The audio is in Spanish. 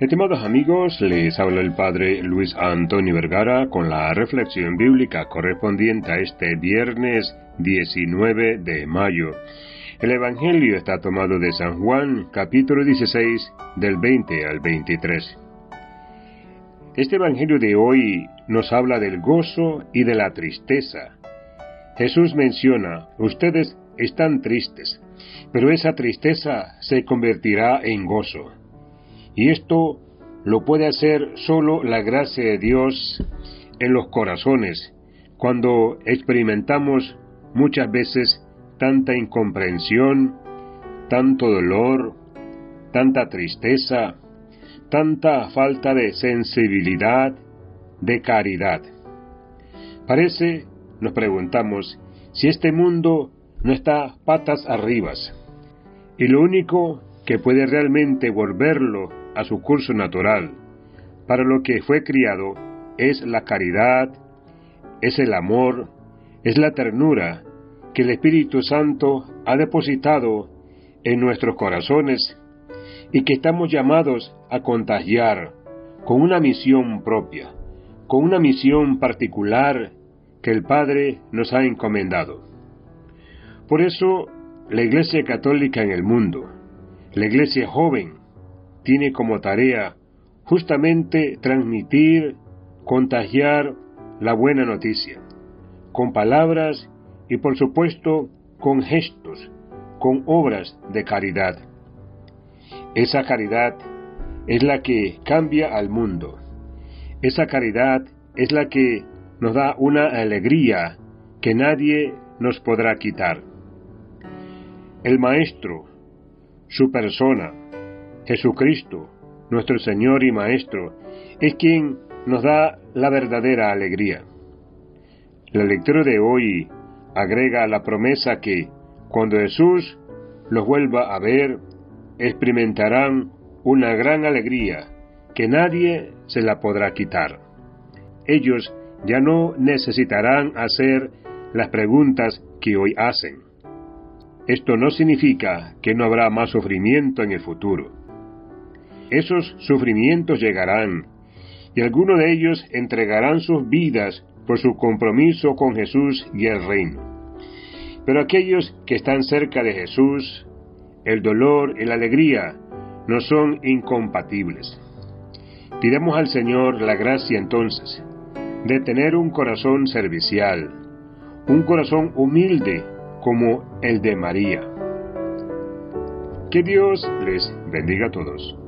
Estimados amigos, les habla el Padre Luis Antonio Vergara con la reflexión bíblica correspondiente a este viernes 19 de mayo. El Evangelio está tomado de San Juan, capítulo 16, del 20 al 23. Este Evangelio de hoy nos habla del gozo y de la tristeza. Jesús menciona, ustedes están tristes, pero esa tristeza se convertirá en gozo. Y esto lo puede hacer solo la gracia de Dios en los corazones, cuando experimentamos muchas veces tanta incomprensión, tanto dolor, tanta tristeza, tanta falta de sensibilidad, de caridad. Parece, nos preguntamos, si este mundo no está patas arriba, y lo único que puede realmente volverlo a su curso natural. Para lo que fue criado es la caridad, es el amor, es la ternura que el Espíritu Santo ha depositado en nuestros corazones y que estamos llamados a contagiar con una misión propia, con una misión particular que el Padre nos ha encomendado. Por eso, la Iglesia Católica en el mundo, la Iglesia joven, tiene como tarea justamente transmitir, contagiar la buena noticia, con palabras y por supuesto con gestos, con obras de caridad. Esa caridad es la que cambia al mundo. Esa caridad es la que nos da una alegría que nadie nos podrá quitar. El Maestro, su persona, Jesucristo, nuestro Señor y Maestro, es quien nos da la verdadera alegría. La lectura de hoy agrega la promesa que, cuando Jesús los vuelva a ver, experimentarán una gran alegría que nadie se la podrá quitar. Ellos ya no necesitarán hacer las preguntas que hoy hacen. Esto no significa que no habrá más sufrimiento en el futuro esos sufrimientos llegarán, y algunos de ellos entregarán sus vidas por su compromiso con Jesús y el reino. Pero aquellos que están cerca de Jesús, el dolor y la alegría no son incompatibles. Pidamos al Señor la gracia entonces de tener un corazón servicial, un corazón humilde como el de María. Que Dios les bendiga a todos.